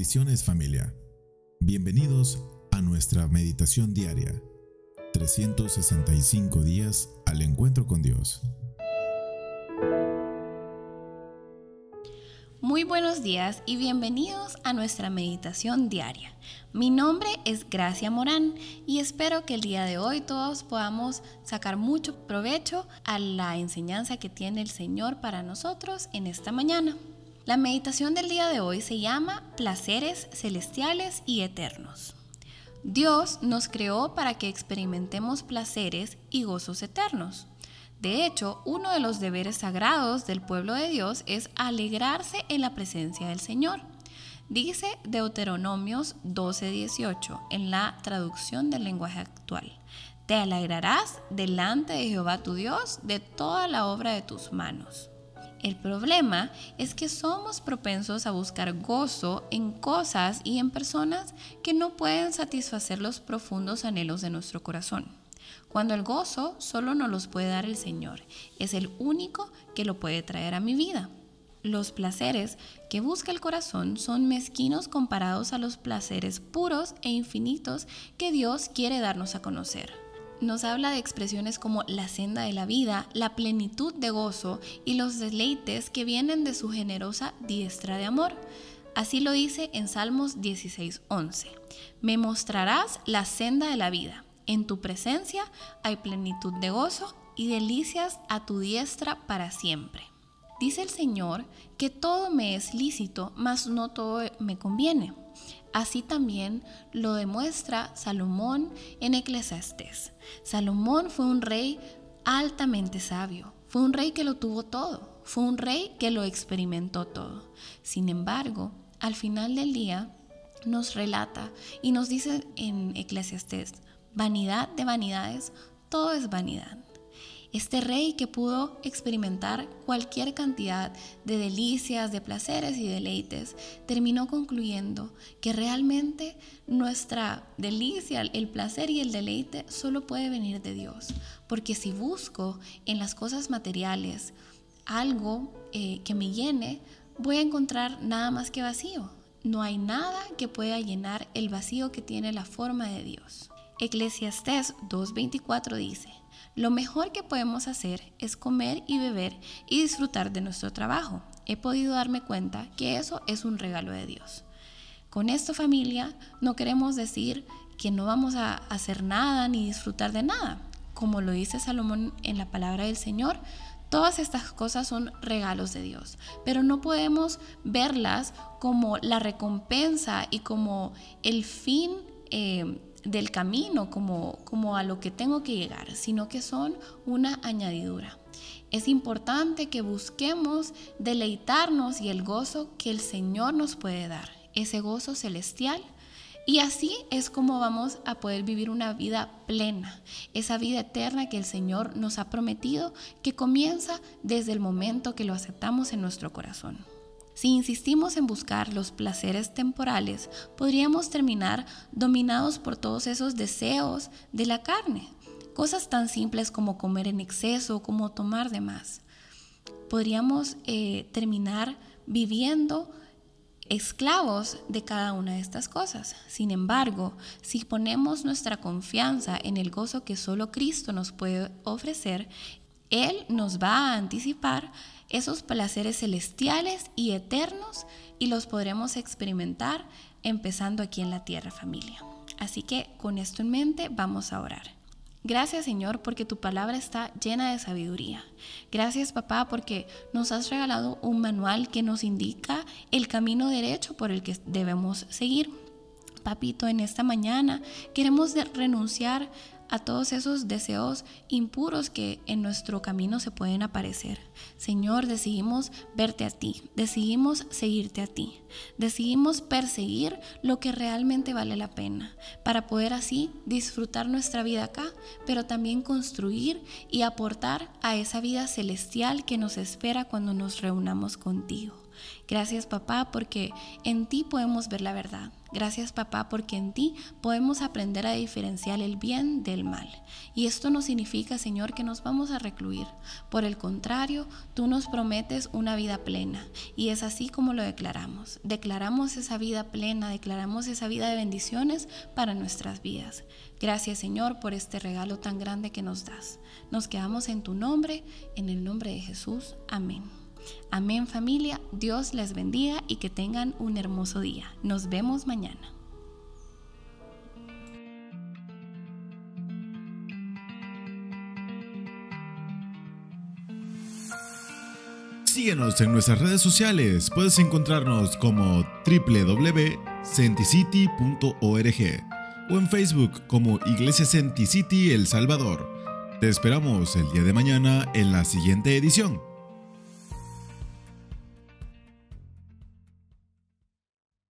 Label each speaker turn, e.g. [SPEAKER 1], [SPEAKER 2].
[SPEAKER 1] Bendiciones familia. Bienvenidos a nuestra meditación diaria. 365 días al encuentro con Dios.
[SPEAKER 2] Muy buenos días y bienvenidos a nuestra meditación diaria. Mi nombre es Gracia Morán y espero que el día de hoy todos podamos sacar mucho provecho a la enseñanza que tiene el Señor para nosotros en esta mañana. La meditación del día de hoy se llama Placeres Celestiales y Eternos. Dios nos creó para que experimentemos placeres y gozos eternos. De hecho, uno de los deberes sagrados del pueblo de Dios es alegrarse en la presencia del Señor. Dice Deuteronomios 12:18 en la traducción del lenguaje actual. Te alegrarás delante de Jehová tu Dios de toda la obra de tus manos. El problema es que somos propensos a buscar gozo en cosas y en personas que no pueden satisfacer los profundos anhelos de nuestro corazón. Cuando el gozo solo nos los puede dar el Señor, es el único que lo puede traer a mi vida. Los placeres que busca el corazón son mezquinos comparados a los placeres puros e infinitos que Dios quiere darnos a conocer nos habla de expresiones como la senda de la vida, la plenitud de gozo y los deleites que vienen de su generosa diestra de amor. Así lo dice en Salmos 16:11. Me mostrarás la senda de la vida. En tu presencia hay plenitud de gozo y delicias a tu diestra para siempre. Dice el Señor que todo me es lícito, mas no todo me conviene. Así también lo demuestra Salomón en Eclesiastés. Salomón fue un rey altamente sabio, fue un rey que lo tuvo todo, fue un rey que lo experimentó todo. Sin embargo, al final del día nos relata y nos dice en Eclesiastés, vanidad de vanidades, todo es vanidad. Este rey que pudo experimentar cualquier cantidad de delicias, de placeres y deleites, terminó concluyendo que realmente nuestra delicia, el placer y el deleite solo puede venir de Dios. Porque si busco en las cosas materiales algo eh, que me llene, voy a encontrar nada más que vacío. No hay nada que pueda llenar el vacío que tiene la forma de Dios. Eclesiastés 2.24 dice, lo mejor que podemos hacer es comer y beber y disfrutar de nuestro trabajo. He podido darme cuenta que eso es un regalo de Dios. Con esto familia, no queremos decir que no vamos a hacer nada ni disfrutar de nada. Como lo dice Salomón en la palabra del Señor, todas estas cosas son regalos de Dios, pero no podemos verlas como la recompensa y como el fin eh, del camino como, como a lo que tengo que llegar, sino que son una añadidura. Es importante que busquemos deleitarnos y el gozo que el Señor nos puede dar, ese gozo celestial. Y así es como vamos a poder vivir una vida plena, esa vida eterna que el Señor nos ha prometido, que comienza desde el momento que lo aceptamos en nuestro corazón. Si insistimos en buscar los placeres temporales, podríamos terminar dominados por todos esos deseos de la carne, cosas tan simples como comer en exceso, como tomar de más. Podríamos eh, terminar viviendo esclavos de cada una de estas cosas. Sin embargo, si ponemos nuestra confianza en el gozo que solo Cristo nos puede ofrecer, Él nos va a anticipar esos placeres celestiales y eternos y los podremos experimentar empezando aquí en la tierra familia. Así que con esto en mente vamos a orar. Gracias Señor porque tu palabra está llena de sabiduría. Gracias papá porque nos has regalado un manual que nos indica el camino derecho por el que debemos seguir. Papito, en esta mañana queremos renunciar a todos esos deseos impuros que en nuestro camino se pueden aparecer. Señor, decidimos verte a ti, decidimos seguirte a ti, decidimos perseguir lo que realmente vale la pena, para poder así disfrutar nuestra vida acá, pero también construir y aportar a esa vida celestial que nos espera cuando nos reunamos contigo. Gracias papá porque en ti podemos ver la verdad. Gracias papá porque en ti podemos aprender a diferenciar el bien del mal. Y esto no significa, Señor, que nos vamos a recluir. Por el contrario, tú nos prometes una vida plena. Y es así como lo declaramos. Declaramos esa vida plena, declaramos esa vida de bendiciones para nuestras vidas. Gracias Señor por este regalo tan grande que nos das. Nos quedamos en tu nombre, en el nombre de Jesús. Amén. Amén familia, Dios les bendiga y que tengan un hermoso día. Nos vemos mañana.
[SPEAKER 1] Síguenos en nuestras redes sociales. Puedes encontrarnos como www.centicity.org o en Facebook como Iglesia Centicity El Salvador. Te esperamos el día de mañana en la siguiente edición.